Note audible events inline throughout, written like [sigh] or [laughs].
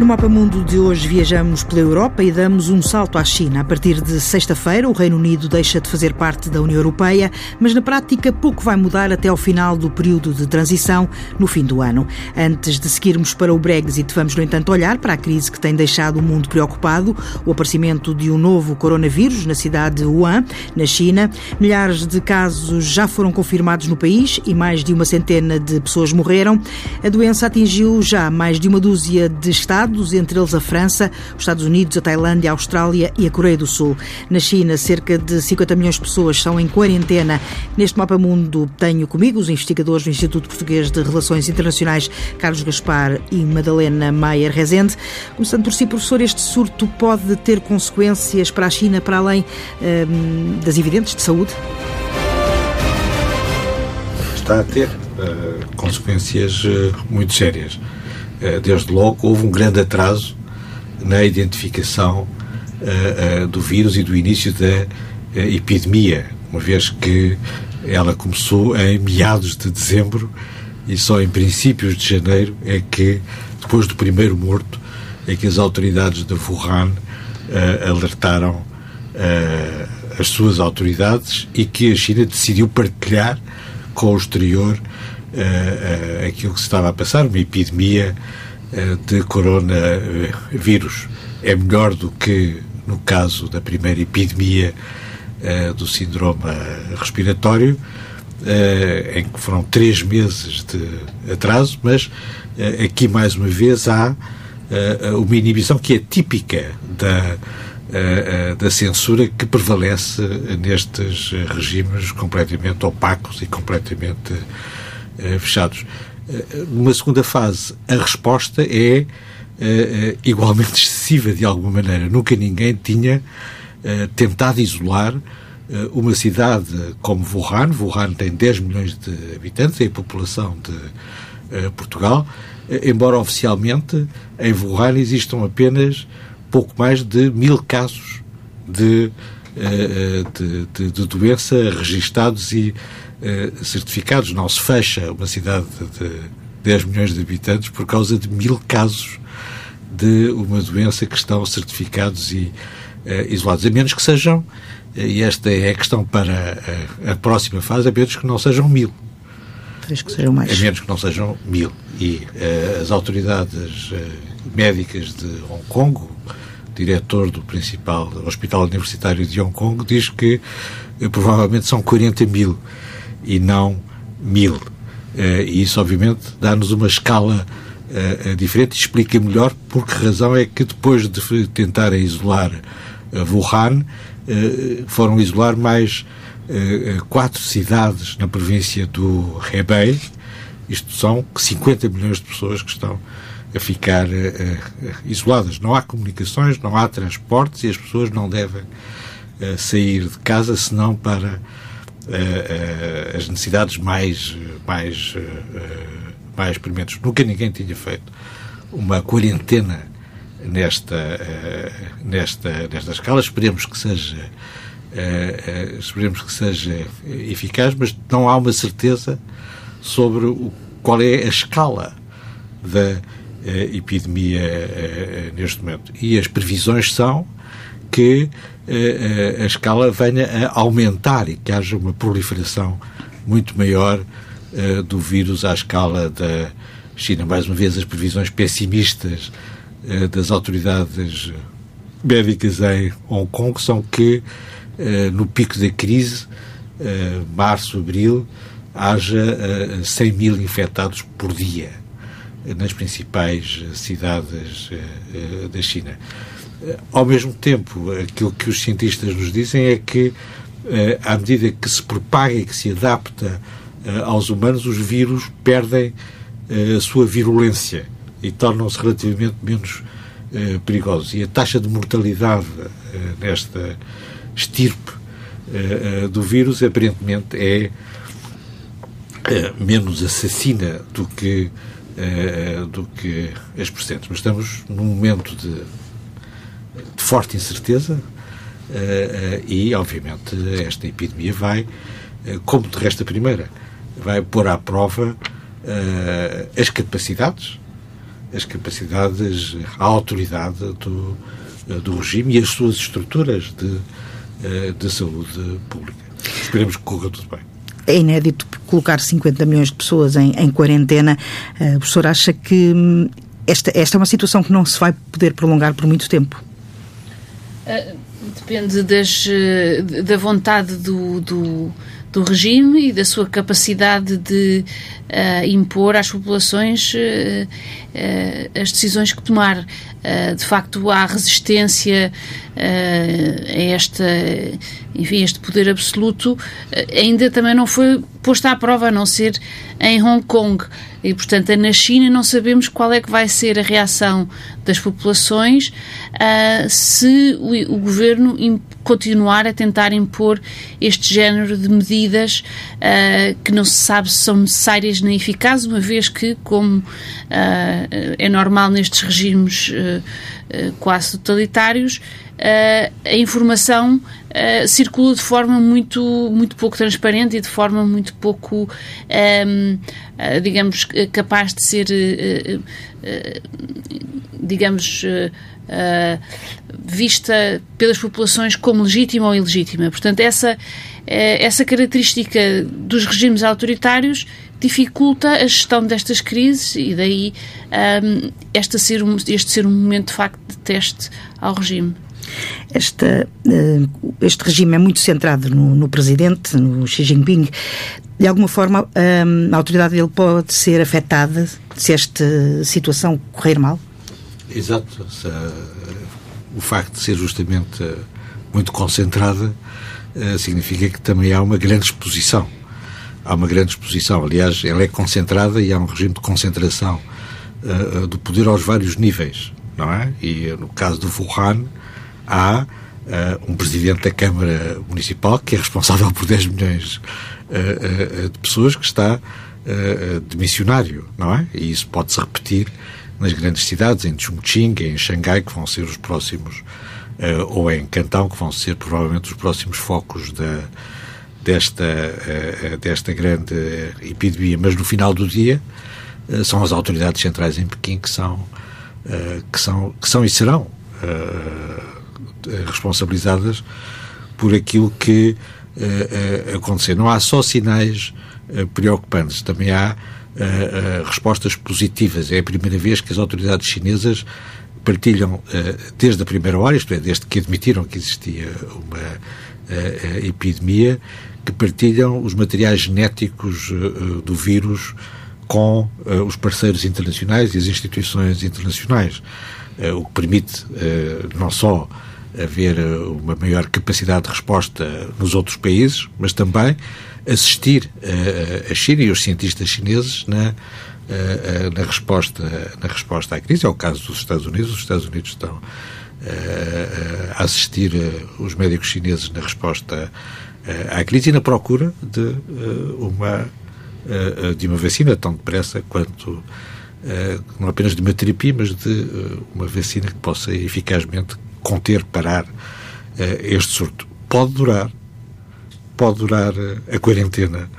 No Mapa Mundo de hoje viajamos pela Europa e damos um salto à China. A partir de sexta-feira, o Reino Unido deixa de fazer parte da União Europeia, mas na prática pouco vai mudar até ao final do período de transição, no fim do ano. Antes de seguirmos para o Brexit, vamos, no entanto, olhar para a crise que tem deixado o mundo preocupado, o aparecimento de um novo coronavírus na cidade de Wuhan, na China. Milhares de casos já foram confirmados no país e mais de uma centena de pessoas morreram. A doença atingiu já mais de uma dúzia de estados entre eles a França, os Estados Unidos, a Tailândia, a Austrália e a Coreia do Sul. Na China, cerca de 50 milhões de pessoas são em quarentena. Neste mapa mundo tenho comigo os investigadores do Instituto Português de Relações Internacionais, Carlos Gaspar e Madalena Maier Rezende. Começando por si, professor, este surto pode ter consequências para a China para além hum, das evidentes de saúde? Está a ter uh, consequências uh, muito sérias. Eh, desde logo, houve um grande atraso na identificação uh, uh, do vírus e do início da uh, epidemia, uma vez que ela começou em meados de dezembro e só em princípios de janeiro é que, depois do primeiro morto, é que as autoridades de Wuhan alertaram as suas autoridades e que a China decidiu partilhar com o exterior uh, aquilo que se estava a passar, uma epidemia uh, de coronavírus. É melhor do que no caso da primeira epidemia do síndrome respiratório, em que foram três meses de atraso, mas aqui mais uma vez há uma inibição que é típica da, da censura que prevalece nestes regimes completamente opacos e completamente eh, fechados. Eh, numa segunda fase, a resposta é eh, igualmente excessiva de alguma maneira. Nunca ninguém tinha tentado isolar uma cidade como Wuhan. Wuhan tem 10 milhões de habitantes, é a população de Portugal, embora oficialmente em Wuhan existam apenas pouco mais de mil casos de, de, de, de doença registados e eh, certificados. Não se fecha uma cidade de 10 milhões de habitantes por causa de mil casos de uma doença que estão certificados e uh, isolados, a menos que sejam, eh, e esta é a questão para a, a próxima fase, a menos que não sejam mil. Talvez que sejam mais. A menos que não sejam mil. E uh, as autoridades uh, médicas de Hong Kong, o diretor do principal hospital universitário de Hong Kong, diz que provavelmente são 40 mil e não mil. Uh, e isso, obviamente, dá-nos uma escala uh, diferente e explica melhor por que razão é que depois de tentar isolar uh, Wuhan, foram isolar mais quatro cidades na província do Hebei. Isto são 50 milhões de pessoas que estão a ficar isoladas. Não há comunicações, não há transportes e as pessoas não devem sair de casa senão para uh, as necessidades mais, mais, uh, mais prementes. Nunca ninguém tinha feito uma quarentena nesta, uh, nesta, nesta escala. Esperemos que seja uh, esperemos que seja eficaz, mas não há uma certeza sobre o, qual é a escala da epidemia neste momento. E as previsões são que eh, eh, a escala venha a aumentar e que haja uma proliferação muito maior eh, do vírus à escala da China. Mais uma vez, as previsões pessimistas das autoridades médicas em Hong Kong são que no pico da crise, março, abril, haja 100 mil infectados por dia nas principais cidades da China. Ao mesmo tempo, aquilo que os cientistas nos dizem é que, eh, à medida que se propaga e que se adapta eh, aos humanos, os vírus perdem eh, a sua virulência e tornam-se relativamente menos perigosos. E a taxa de mortalidade nesta estirpe do vírus, aparentemente, é menos assassina do que, do que as presentes. Mas estamos num momento de de forte incerteza uh, e, obviamente, esta epidemia vai, uh, como de resto a primeira, vai pôr à prova as capacidades as capacidades, a autoridade do, do regime e as suas estruturas de, de saúde pública. Esperemos que corra tudo bem. É inédito colocar 50 milhões de pessoas em, em quarentena. O professor acha que hum, esta, esta é uma situação que não se vai poder prolongar por muito tempo? Uh, depende das, da vontade do, do do regime e da sua capacidade de uh, impor às populações uh, uh, as decisões que tomar. de facto, há resistência a esta, enfim, este poder absoluto ainda também não foi posta à prova, a não ser em Hong Kong. E, portanto, na China não sabemos qual é que vai ser a reação das populações uh, se o, o, governo continuar a tentar impor este género de medidas uh, que não se sabe se são necessárias nem eficazes, uma vez que, como uh, é normal nestes regimes quase totalitários, a informação circula de forma muito, muito pouco transparente e de forma muito pouco, um, digamos, capaz de ser, digamos, vista pelas populações como legítima ou ilegítima. Portanto, essa, essa característica dos regimes autoritários dificulta a gestão destas crises e daí um, esta ser um, este ser um momento de facto de teste ao regime. Esta, uh, este regime é muito centrado no, no, presidente, no Xi Jinping. De alguma forma, um, a autoridade dele pode ser afetada se esta situação correr mal? Exato. o facto de ser justamente uh, muito concentrada significa que também há uma grande exposição há uma grande exposição. Aliás, ela é concentrada e há um regime de concentração do poder aos vários níveis, não é? E no caso do Wuhan, há uh, um presidente da Câmara Municipal que é responsável por 10 milhões uh, de pessoas que está de missionário, não é? E isso pode-se repetir nas grandes cidades, em Chongqing, em Xangai, que vão ser os próximos, ou em Cantão, que vão ser provavelmente os próximos focos da desta, desta grande epidemia, mas no final do dia são as autoridades centrais em Pequim que são, que são, que são e serão responsabilizadas por aquilo que acontecer. Não há só sinais preocupantes, também há respostas positivas. É a primeira vez que as autoridades chinesas partilham, desde a primeira hora, isto é, desde que admitiram que existia uma epidemia, que partilham os materiais genéticos uh, do vírus com uh, os parceiros internacionais e as instituições internacionais, uh, o que permite não só haver uma maior capacidade de resposta nos outros países, mas também assistir a China e os cientistas chineses na, na, resposta, na resposta à crise. É o caso dos Estados Unidos. Os Estados Unidos estão a assistir os médicos chineses na resposta eh, à crise e na procura de eh, uma, eh, de uma vacina tão depressa quanto não apenas de uma terapia, mas de uma vacina que possa eficazmente conter, parar este surto. Pode durar, pode durar a quarentena,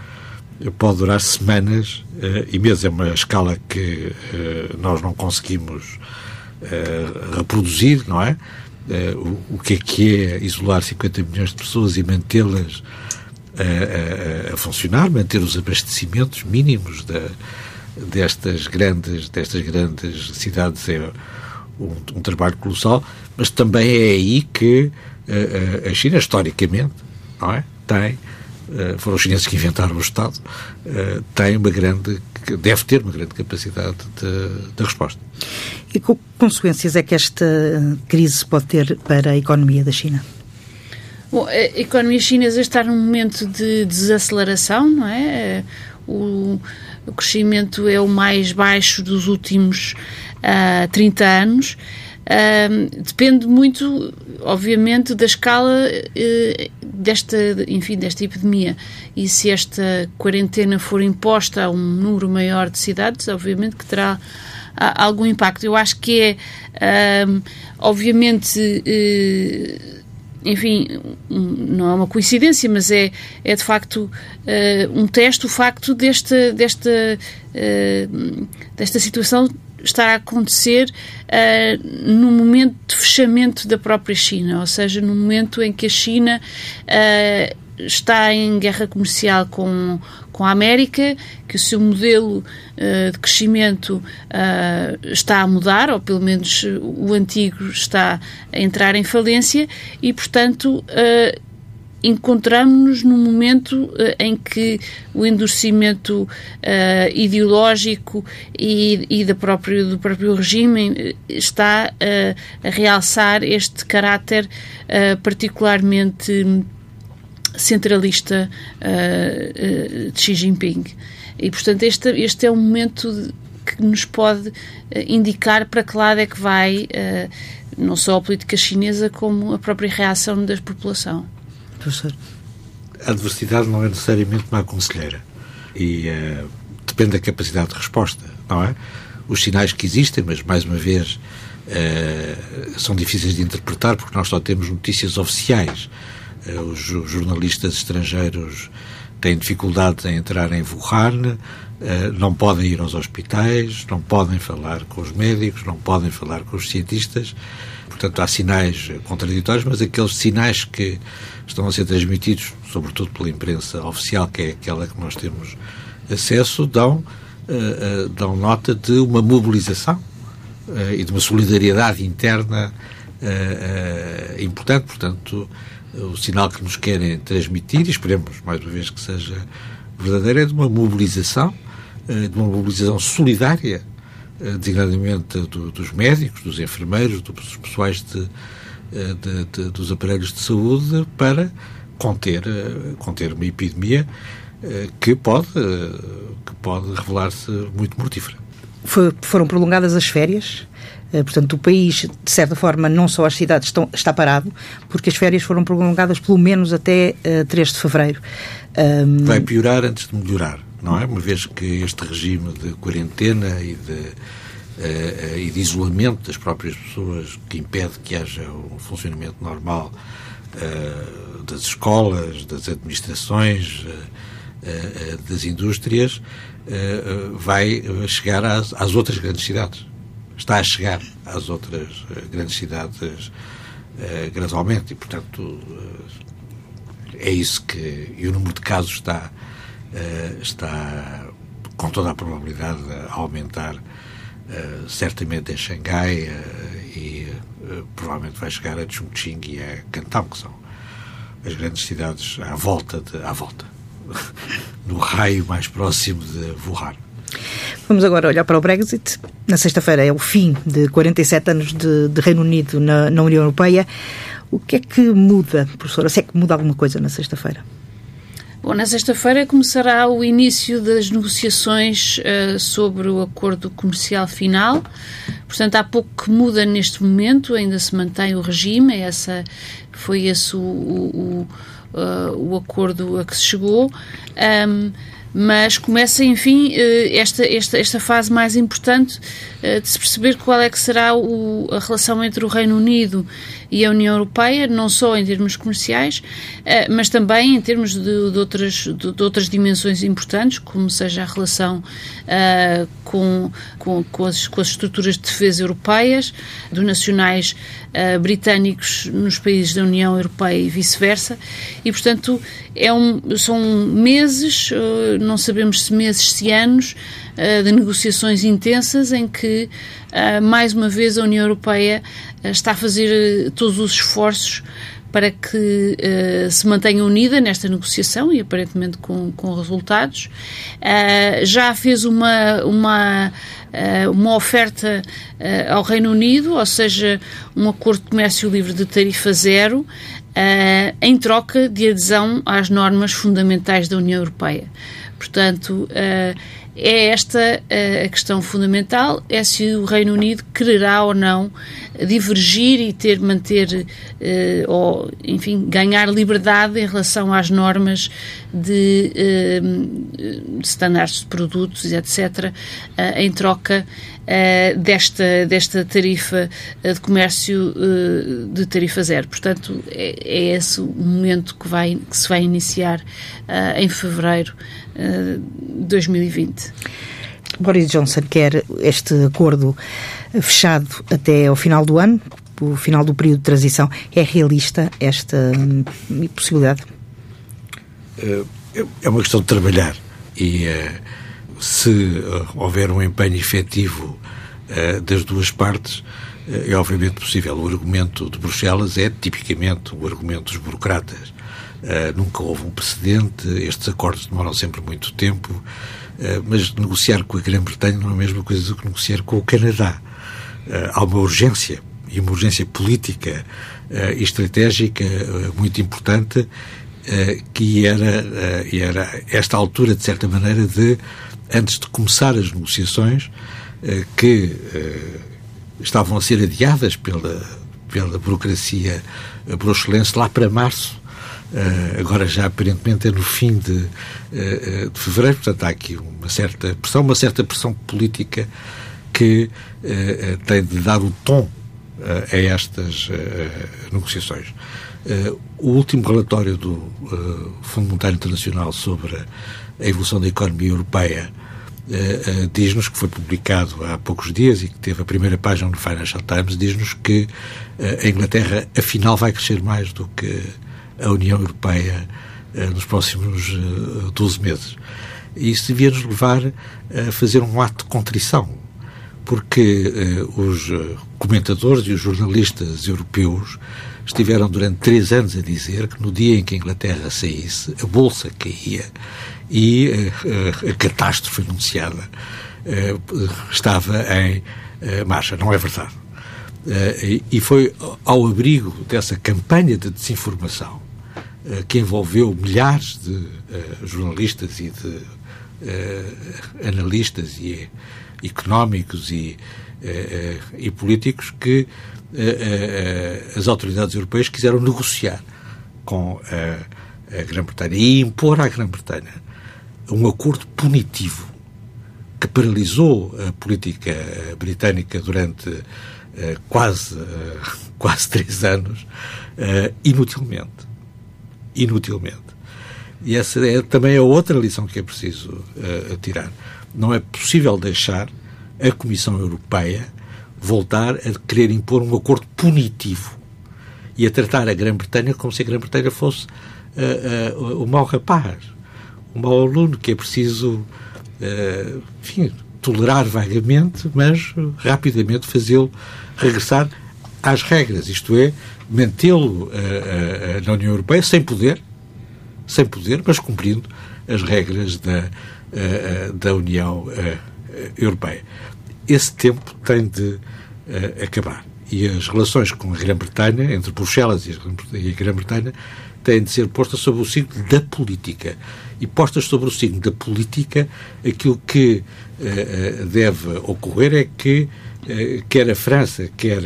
pode durar semanas e meses. É uma escala que nós não conseguimos reproduzir, não é? o, o, que é que é isolar 50 milhões de pessoas e mantê-las a, a, a, funcionar, manter os abastecimentos mínimos da, destas grandes destas grandes cidades é um, um trabalho colossal, mas também é aí que a, a China historicamente não é tem uh, foram os chineses que inventaram o Estado uh, tem uma grande deve ter uma grande capacidade de, de resposta. E que consequências é que esta crise pode ter para a economia da China? Bom, a economia chinesa está num momento de desaceleração, não é? O, o crescimento é o mais baixo dos últimos uh, ah, 30 anos. Uh, depende muito, obviamente, da escala uh, desta, enfim, desta epidemia. E se esta quarentena for imposta a um número maior de cidades, obviamente que terá algum impacto. Eu acho que é, obviamente, uh, enfim, não é uma coincidência, mas é, é de facto uh, um teste o facto desta, desta, uh, desta situação estar a acontecer uh, no momento de fechamento da própria China, ou seja, no momento em que a China está em guerra comercial com, com a América, que o seu modelo uh, de crescimento uh, está a mudar, ou pelo menos o antigo está a entrar em falência, e, portanto, uh, encontramos-nos num momento uh, em que o endurecimento uh, ideológico e, e da próprio, do próprio regime está uh, a realçar este caráter particularmente centralista de Xi Jinping. E, portanto, este, este é um momento que nos pode indicar para que lado é que vai não só a política chinesa, como a própria reação da população professor? A adversidade não é necessariamente uma conselheira e uh, depende da capacidade de resposta, não é? Os sinais que existem, mas mais uma vez uh, são difíceis de interpretar porque nós só temos notícias oficiais. Uh, os, jornalistas estrangeiros têm dificuldade em entrar em Wuhan, não podem ir aos hospitais, não podem falar com os médicos, não podem falar com os cientistas. Portanto, há sinais contraditórios, mas aqueles sinais que estão a ser transmitidos, sobretudo pela imprensa oficial, que é aquela que nós temos acesso, dão, uh, dão nota de uma mobilização e de uma solidariedade interna importante. Portanto, o sinal que nos querem transmitir, e esperemos mais uma vez que seja verdadeiro, é de uma mobilização, de uma mobilização solidária, designadamente do, dos médicos, dos enfermeiros, dos pessoais de eh, de, de, dos aparelhos de saúde para conter, eh, conter uma epidemia eh, que pode, que pode revelar-se muito mortífera. Foram prolongadas as férias, portanto, o país, de certa forma, não só as cidades estão, está parado, porque as férias foram prolongadas pelo menos até uh, 3 de fevereiro. Um... Vai piorar antes de melhorar, não é? Uma vez que este regime de quarentena e de uh, e de isolamento das próprias pessoas que impede que haja um funcionamento normal uh, das escolas, das administrações, das indústrias, vai chegar às, às, outras grandes cidades. Está a chegar às outras grandes cidades gradualmente e, portanto, é isso que. E o número de casos está, está com toda a probabilidade a aumentar uh, certamente em Xangai uh, e uh, provavelmente vai chegar a Chongqing e a Canton, que são as grandes cidades à volta, de, à volta [laughs] no raio mais próximo de Wuhan. Vamos agora olhar para o Brexit. Na sexta-feira é o fim de 47 anos de, de Reino Unido na, na União Europeia. O que é que muda, professora? Se é que muda alguma coisa na sexta-feira? Bom, na sexta-feira começará o início das negociações uh, sobre o acordo comercial final. Portanto, há pouco que muda neste momento, ainda se mantém o regime, essa, foi esse o, o, o, uh, o acordo a que se chegou. Um, mas começa, enfim, eh, esta, esta, esta fase mais importante de se perceber qual é que será o, a relação entre o Reino Unido e a União Europeia, não só em termos comerciais, eh, mas também em termos de, de outras, de, de, outras dimensões importantes, como seja a relação uh, com, com, com, as, com as estruturas de defesa europeias, dos nacionais uh, britânicos nos países da União Europeia e vice-versa. E, portanto, é um, são meses, uh, não sabemos se meses, se anos, de negociações intensas em que, mais uma vez, a União Europeia está a fazer todos os esforços para que uh, se mantenha unida nesta negociação e aparentemente com, com resultados. Uh, já fez uma, uma, uh, uma oferta ao Reino Unido, ou seja, um acordo de comércio livre de tarifa zero, em troca de adesão às normas fundamentais da União Europeia. Portanto, é esta a questão fundamental, é se o Reino Unido quererá ou não divergir e ter, manter, eh, ou, enfim, ganhar liberdade em relação às normas de, eh, de standards de produtos, etc., eh, em troca desta, desta tarifa de comércio de tarifa zero. Portanto, é, é esse o momento que, vai, que se vai iniciar em fevereiro de 2020. Boris Johnson quer este acordo fechado até ao final do ano, o final do período de transição. É realista esta hum, possibilidade? Eh, é uma questão de trabalhar e eh, se eh, houver um empenho efetivo das duas partes, é obviamente possível. O argumento de Bruxelas é tipicamente o argumento dos burocratas. nunca houve um precedente, estes acordos demoram sempre muito tempo, mas negociar com a Grã-Bretanha não é a mesma coisa do que negociar com o Canadá. há uma urgência e uma urgência política e estratégica muito importante, que era, era esta altura, de certa maneira, de, antes de começar as negociações, que estavam a ser adiadas pela, pela burocracia bruxelense lá para março, agora já aparentemente é no fim de, de fevereiro, portanto há aqui uma certa pressão, uma certa pressão política que tem de dar o tom a estas negociações. O último relatório do Fundo Monetário Internacional sobre a evolução da economia europeia diz-nos que foi publicado há poucos dias e que teve a primeira página no Financial Times, diz-nos que a Inglaterra afinal vai crescer mais do que a União Europeia nos próximos 12 meses. E isso devia nos levar a fazer um ato de contrição porque os comentadores e os jornalistas europeus estiveram durante três anos a dizer que no dia em que a Inglaterra saísse, a Bolsa caía e eh, a catástrofe anunciada estava em marcha. Não é verdade. E foi ao abrigo dessa campanha de desinformação que envolveu milhares de jornalistas e de analistas e económicos e, eh, eh, e políticos que eh, as autoridades europeias quiseram negociar com a, a Grã-Bretanha e impor à Grã-Bretanha um acordo punitivo que paralisou a política britânica durante quase, [laughs] quase três anos, inutilmente. Inutilmente. E essa é também a outra lição que é preciso tirar. Não é possível deixar a Comissão Europeia voltar a querer impor um acordo punitivo e a tratar a Grã-Bretanha como se a Grã-Bretanha fosse uh, uh, o mau rapaz, o mau aluno que é preciso, uh, enfim, tolerar vagamente, mas rapidamente fazê-lo regressar às regras, isto é, mantê-lo na União Europeia sem poder, sem poder, mas cumprindo as regras da, da União Europeia. Esse tempo tem de acabar. E as relações com a Grã-Bretanha, entre Bruxelas e a Grã-Bretanha, têm de ser postas sob o signo da política. E postas sobre o signo da política, aquilo que uh, deve ocorrer é que uh, quer a França, quer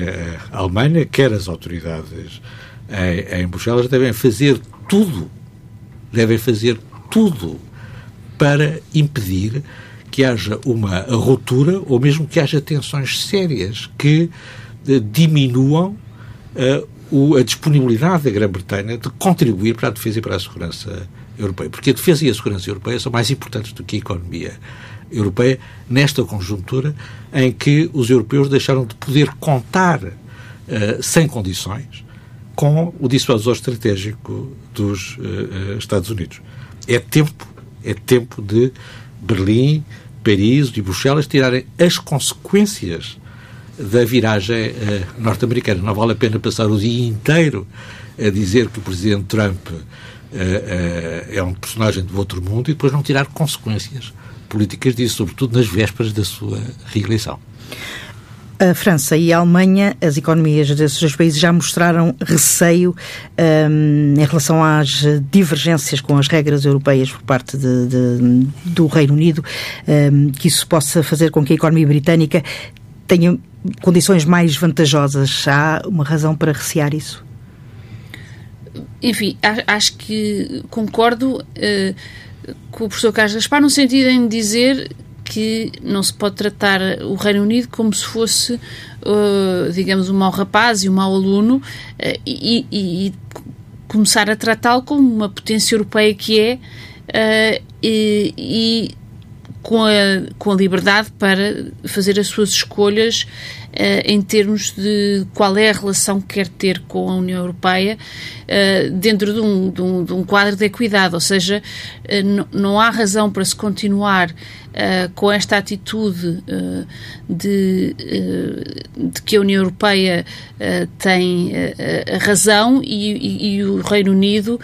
a Alemanha, quer as autoridades em, em Bruxelas devem fazer tudo, devem fazer tudo para impedir que haja uma ruptura ou mesmo que haja tensões sérias que eh, diminuam uh, o, a disponibilidade da Grã-Bretanha de contribuir para a defesa e para a segurança europeia. Porque a defesa e a segurança europeia são mais importantes do que a economia europeia nesta conjuntura em que os europeus deixaram de poder contar uh, sem condições com o dissuasor estratégico dos Estados Unidos. É tempo, é tempo de Berlim, Paris e Bruxelas tirarem as consequências da viragem uh, norte-americana. Não vale a pena passar o dia inteiro a dizer que o presidente Trump uh, uh, é um personagem do outro mundo e depois não tirar consequências políticas disso, sobretudo nas vésperas da sua reeleição. A França e a Alemanha, as economias desses dois países já mostraram receio um, em relação às divergências com as regras europeias por parte de, de, do Reino Unido, um, que isso possa fazer com que a economia britânica tenha condições mais vantajosas. Há uma razão para recear isso? Enfim, acho que concordo uh, com o professor Carlos Gaspar no sentido em dizer que não se pode tratar o Reino Unido como se fosse, uh, digamos, um mau rapaz e um mau aluno uh, e, e, e, começar a tratá-lo como uma potência europeia que é uh, e, e com, a, com a liberdade para fazer as suas escolhas em termos de qual é a relação que quer ter com a União Europeia uh, dentro de um, de, um, de um, quadro de equidade, ou seja, uh, não há razão para se continuar com esta atitude de, de, que a União Europeia tem a razão e, e, e, o Reino Unido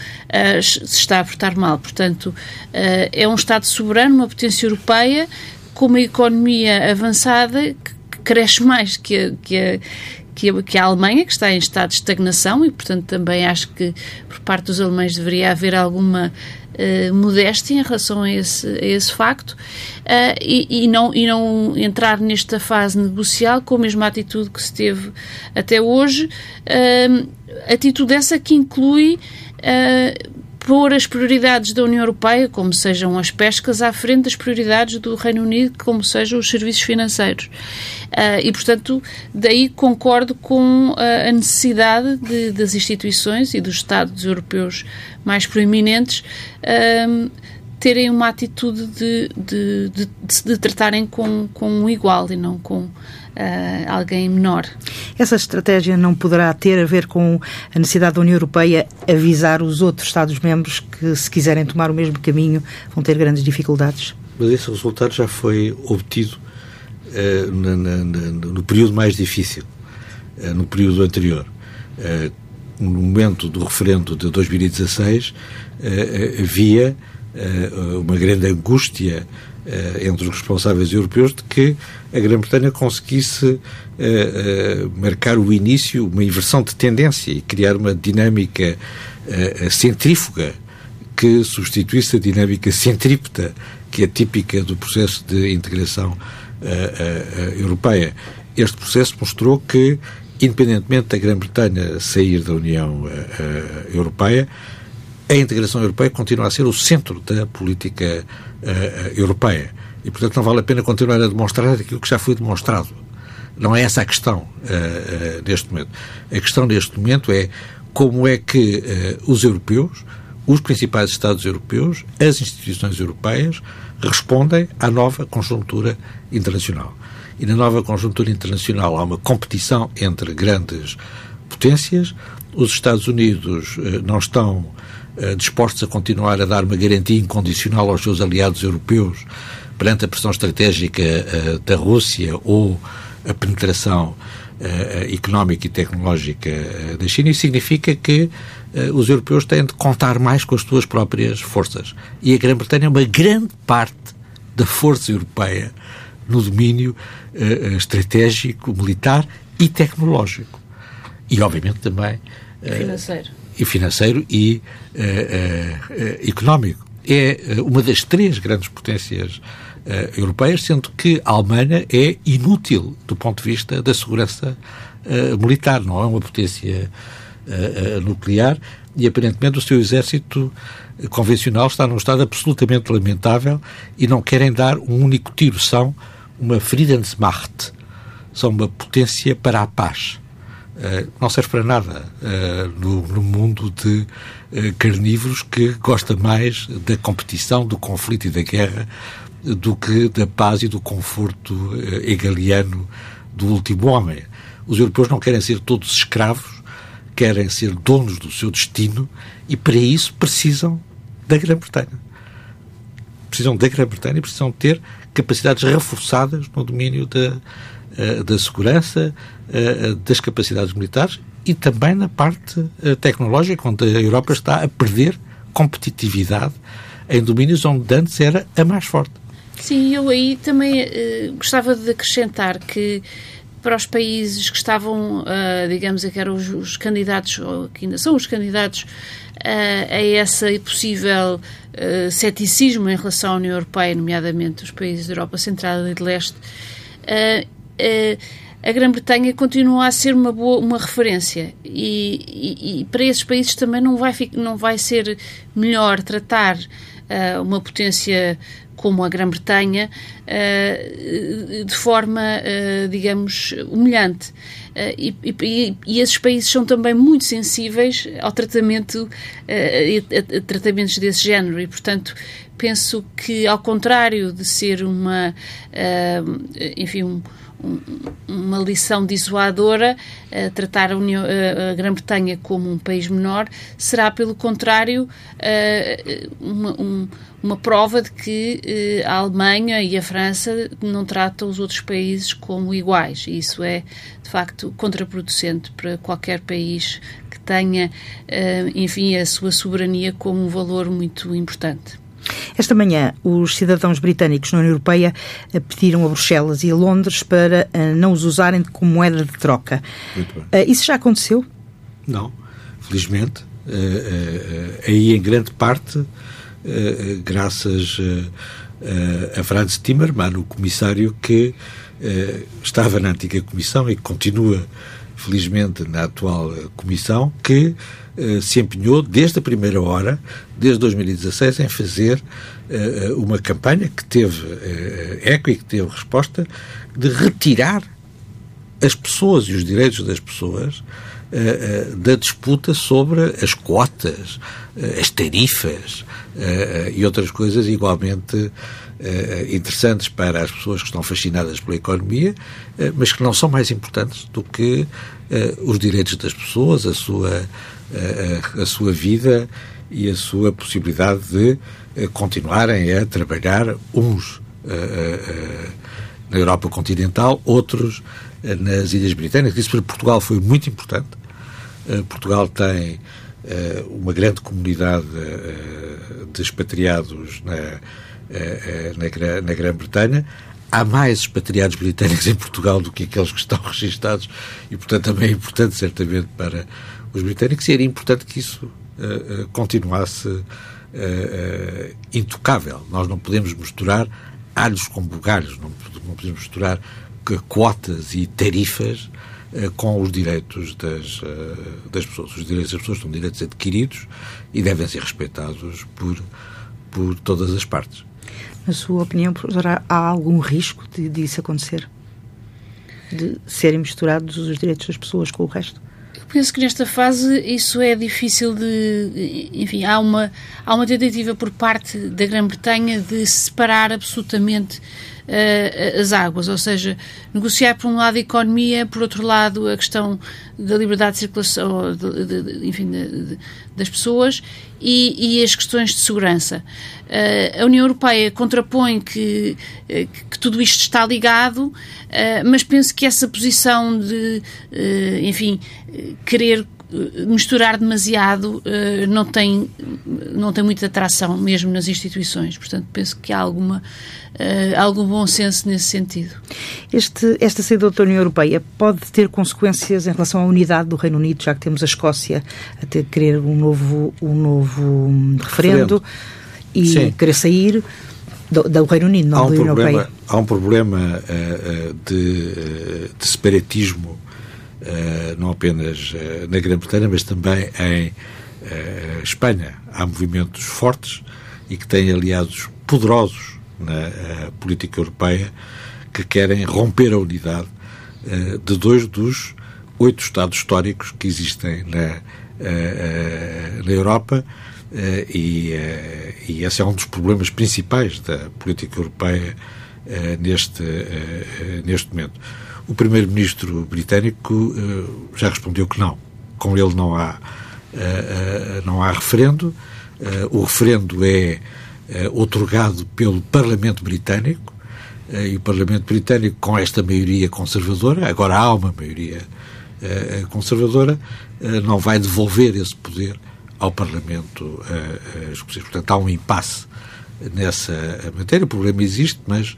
se está a portar mal. Portanto, é um Estado soberano, uma potência europeia com uma economia avançada cresce mais que a, que a, que a, que a Alemanha, que está em estado de estagnação, e, portanto, também acho que por parte dos alemães deveria haver alguma uh, modéstia em relação a esse, a esse facto uh, e, e, não, e não entrar nesta fase negocial com a mesma atitude que se teve até hoje. Uh, atitude essa que inclui pôr as prioridades da União Europeia, como sejam as pescas, à frente das prioridades do Reino Unido, como sejam os serviços financeiros. Uh, e, portanto, daí concordo com a necessidade de, das instituições e dos Estados europeus mais proeminentes uh, terem uma atitude de, de, de, de, tratarem com, com um igual e não com uh, alguém menor. Essa estratégia não poderá ter a ver com a necessidade da União Europeia avisar os outros Estados-membros que, se quiserem tomar o mesmo caminho, vão ter grandes dificuldades? Mas esse resultado já foi obtido uh, na, na, no período mais difícil, uh, no período anterior. no momento do referendo de 2016, havia uma grande angústia entre os responsáveis europeus de que a Grã-Bretanha conseguisse uh, uh, marcar o início, uma inversão de tendência e criar uma dinâmica centrífuga que substituísse a dinâmica centrípeta que é típica do processo de integração europeia. Este processo mostrou que, independentemente da Grã-Bretanha sair da União Europeia, a integração europeia continua a ser o centro da política uh, europeia. E, portanto, não vale a pena continuar a demonstrar aquilo que já foi demonstrado. Não é essa a questão uh, uh, neste momento. A questão neste momento é como é que os europeus, os principais Estados europeus, as instituições europeias, respondem à nova conjuntura internacional. E na nova conjuntura internacional há uma competição entre grandes potências. Os Estados Unidos não estão dispostos a continuar a dar uma garantia incondicional aos seus aliados europeus perante a pressão estratégica uh, da Rússia ou a penetração uh, económica e tecnológica da China, isso significa que os europeus têm de contar mais com as suas próprias forças. E a Grã-Bretanha é uma grande parte da força europeia no domínio estratégico, militar e tecnológico. E, obviamente, também. Financeiro e financeiro e uh, uh, económico. É uma das três grandes potências europeias, sendo que a Alemanha é inútil do ponto de vista da segurança militar, não é uma potência nuclear e aparentemente o seu exército convencional está num estado absolutamente lamentável e não querem dar um único tiro, são uma Friedensmacht, são uma potência para a paz. Uh, não serve para nada uh, no, no, mundo de uh, carnívoros que gosta mais da competição, do conflito e da guerra do que da paz e do conforto hegeliano do último homem. Os europeus não querem ser todos escravos, querem ser donos do seu destino e para isso precisam da Grã-Bretanha. Precisam da Grã-Bretanha e precisam ter capacidades reforçadas no domínio da, da segurança, eh, das capacidades militares e também na parte eh, tecnológica, onde a Europa está a perder competitividade em domínios onde antes era a mais forte. Sim, eu aí também uh, gostava de acrescentar que para os países que estavam, uh, digamos, que eram os, os, candidatos, ou que ainda são os candidatos uh, a essa possível uh, ceticismo em relação à União Europeia, nomeadamente os países da Europa Central e de Leste, a Grã-Bretanha continua a ser uma boa uma referência e, e, e, para esses países também não vai não vai ser melhor tratar uh, uma potência como a Grã-Bretanha, de forma, digamos, humilhante. E, e, e, esses países são também muito sensíveis ao tratamento, a, a, a tratamentos desse género e, portanto, penso que, ao contrário de ser uma, enfim, um, uma lição dissuadora, uh, tratar a, uh, a Grã-Bretanha como um país menor, será, pelo contrário, uh, uma, um, uma, prova de que a Alemanha e a França não tratam os outros países como iguais. Isso é, de facto, contraproducente para qualquer país que tenha, enfim, a sua soberania como um valor muito importante. Esta manhã, os cidadãos britânicos na União Europeia eh, pediram a Bruxelas e a Londres para eh, não os usarem como moeda de troca. Eh, isso já aconteceu? Não, felizmente. Aí, em grande parte, graças a Franz Timmermans, o comissário que estava na antiga comissão e que continua, felizmente, na atual comissão, que eh, se empenhou desde a primeira hora, desde 2016, em fazer uh, uma campanha que teve uh, eco e que teve resposta de retirar as pessoas e os direitos das pessoas da disputa sobre as cotas, as tarifas e outras coisas igualmente interessantes para as pessoas que estão fascinadas pela economia, mas que não são mais importantes do que os direitos das pessoas, a sua a, a, sua vida e a sua possibilidade de eh, continuarem a trabalhar uns na Europa continental, outros nas Ilhas Britânicas. Isso para Portugal foi muito importante. Portugal tem uma grande comunidade de expatriados na, na, na Grã-Bretanha. Há mais expatriados britânicos em Portugal do que aqueles que estão [laughs] registados e, portanto, também é importante, certamente, para os britânicos e era importante que isso uh, uh, continuasse uh, intocável. Nós não podemos misturar alhos com bugalhos, não, não podemos misturar quotas e tarifas com os direitos das, das pessoas. Os direitos das pessoas são direitos adquiridos e devem ser respeitados por, por todas as partes. Na sua opinião, professora, há algum risco de, disso acontecer? De serem misturados os direitos das pessoas com o resto? penso que nesta fase isso é difícil de. Enfim, há uma, há uma tentativa por parte da Grã-Bretanha de separar absolutamente uh, as águas, ou seja, negociar por um lado a economia, por outro lado a questão da liberdade de circulação, de, de, de, enfim, das pessoas e, e, as questões de segurança. Uh, a União Europeia contrapõe que, que, que tudo isto está ligado, uh, mas penso que essa posição de, enfim, querer misturar demasiado uh, não tem não tem muita atração mesmo nas instituições portanto penso que há alguma uh, algum bom senso nesse sentido este esta saída da União Europeia pode ter consequências em relação à unidade do Reino Unido já que temos a Escócia a ter querer um novo um novo referendo, referendo. e Sim. querer sair do, do, Reino Unido, não há um da União Europeia. Há um problema uh, de, de separatismo não apenas eh, na Grã-Bretanha, mas também em eh, Espanha. Há movimentos fortes e que têm aliados poderosos na política europeia que querem romper a unidade de dois dos oito Estados históricos que existem na, na Europa e, e esse é um dos problemas principais da política europeia neste, neste momento. O primeiro-ministro britânico uh, já respondeu que não. Com ele não há, uh, não há referendo. o referendo é otorgado pelo Parlamento Britânico e o Parlamento Britânico, com esta maioria conservadora, agora há uma maioria conservadora, não vai devolver esse poder ao Parlamento escocês. Portanto, há um impasse nessa matéria. O problema existe, mas,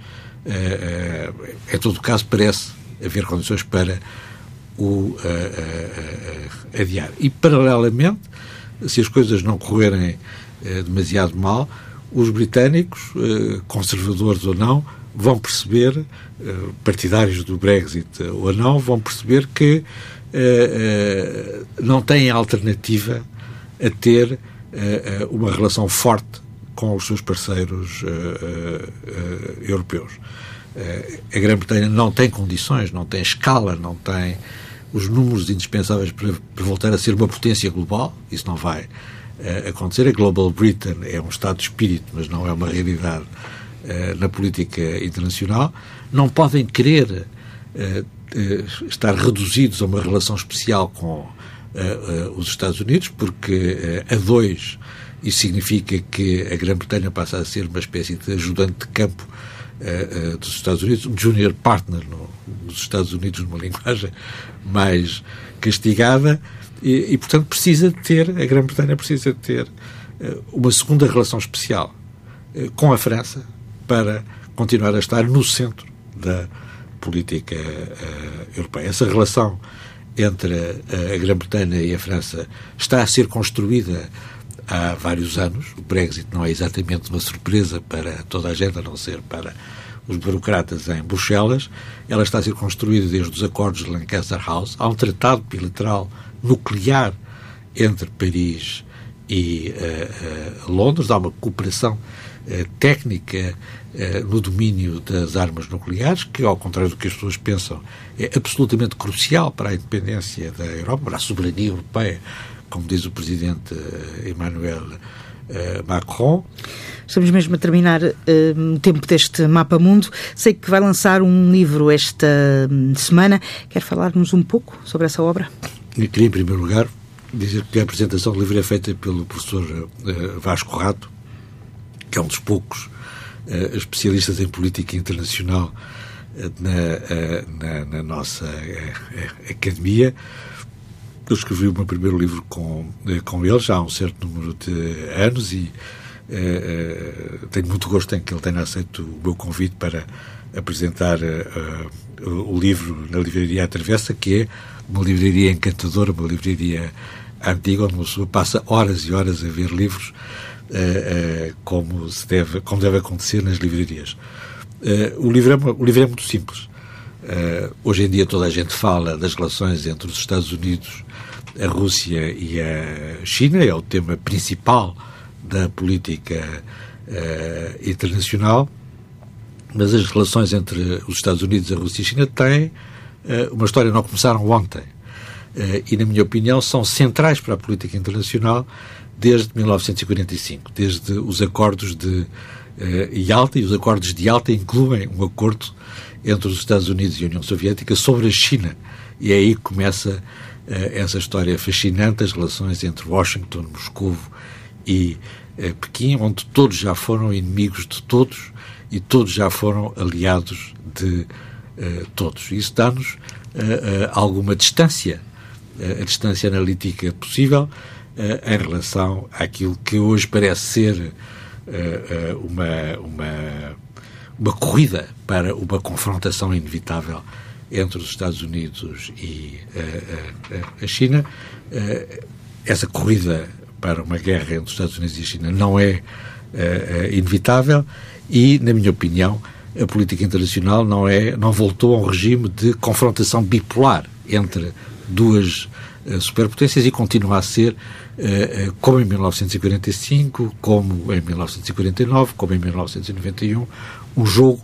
em todo caso, parece haver condições para o uh, uh, uh, adiar. E, paralelamente, se as coisas não correrem demasiado mal, os britânicos, conservadores ou não, vão perceber, partidários do Brexit ou não, vão perceber que não têm alternativa a ter uma relação forte com os seus parceiros europeus. A Grã-Bretanha não tem condições, não tem escala, não tem os números indispensáveis para, para voltar a ser uma potência global. Isso não vai acontecer. A Global Britain é um estado de espírito, mas não é uma realidade na política internacional. Não podem querer estar reduzidos a uma relação especial com os Estados Unidos, porque a dois isso significa que a Grã-Bretanha passa a ser uma espécie de ajudante de campo uh, uh, dos Estados Unidos, um junior partner no, nos Estados Unidos, numa [laughs] linguagem mais castigada, e, e portanto precisa ter, a Grã-Bretanha precisa ter uh, uma segunda relação especial com a França para continuar a estar no centro da política europeia. Essa relação entre a Grã-Bretanha e a França está a ser construída há vários anos. O Brexit não é exatamente uma surpresa para toda a gente, a não ser para os burocratas em Bruxelas. Ela está a ser construída desde os acordos de Lancaster House. Há um tratado bilateral nuclear entre Paris e uh, uh, Londres. Há uma cooperação uh, técnica no domínio das armas nucleares, que, ao contrário do que as pessoas pensam, é absolutamente crucial para a independência da Europa, para a soberania europeia como diz o presidente eh, Emmanuel eh, Macron. Estamos mesmo a terminar uh, o tempo deste Mapa Mundo. Sei que vai lançar um livro esta hum, semana. Quer falar-nos um pouco sobre essa obra? Eu queria, em primeiro lugar, dizer que a apresentação do livro é feita pelo professor uh, Vasco Rato, que é um dos poucos uh, especialistas em política internacional na, na, na, nossa academia eu escrevi o meu primeiro livro com, eh, com ele já há um certo número de anos e eh, eh, tenho muito gosto em que ele tenha aceito o meu convite para apresentar o livro na livraria Travessa, que é uma livraria encantadora, uma livraria antiga, onde uma pessoa passa horas e horas a ver livros como, se deve, como deve acontecer nas livrarias. o, livro é, o livro é muito simples. Uh, hoje em dia toda a gente fala das relações entre os Estados Unidos a Rússia e a China, é o tema principal da política uh, internacional, mas as relações entre os Estados Unidos, a Rússia e a China têm uh, uma história, não começaram ontem. Uh, e, na minha opinião, são centrais para a política internacional desde 1945, desde os acordos de Yalta, e os acordos de Yalta incluem um acordo entre os Estados Unidos e a União Soviética sobre a China. E é aí que começa essa história fascinante das relações entre Washington, Moscou e eh, Pequim, onde todos já foram inimigos de todos e todos já foram aliados de uh, todos. Isso dá-nos alguma distância, a distância analítica possível em relação àquilo que hoje parece ser uma, uma, uma corrida para uma confrontação inevitável entre os Estados Unidos e uh, uh, a China. Essa corrida para uma guerra entre os Estados Unidos e a China não é inevitável e, na minha opinião, a política internacional não é não voltou a um regime de confrontação bipolar entre duas superpotências e continua a ser como em 1945, como em 1949, como em 1991, um jogo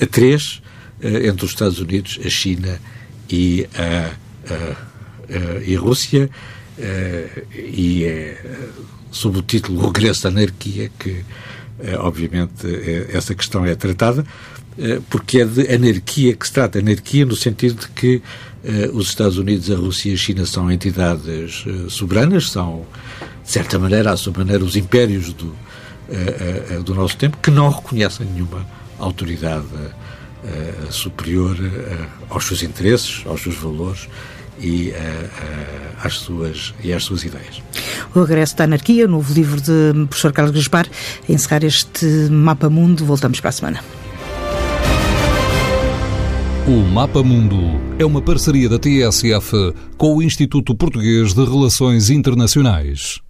a três eh, entre os Estados Unidos, a China e a, a, a, a Rússia, eh, e é sob o título Regresso à Anarquia que, eh, obviamente, essa questão é tratada, porque é de anarquia que se trata. Anarquia no sentido de que os Estados Unidos, a Rússia e a China são entidades soberanas, são, de certa maneira, à sua maneira, os impérios do, do nosso tempo, que não reconhecem nenhuma autoridade uh, superior uh, aos seus interesses, aos seus valores e, uh, às suas, e às suas ideias. O Regresso da Anarquia, novo livro de professor Carlos Gaspar. A encerrar este Mapa Mundo, voltamos para a semana. O Mapa Mundo é uma parceria da TSF com o Instituto Português de Relações Internacionais.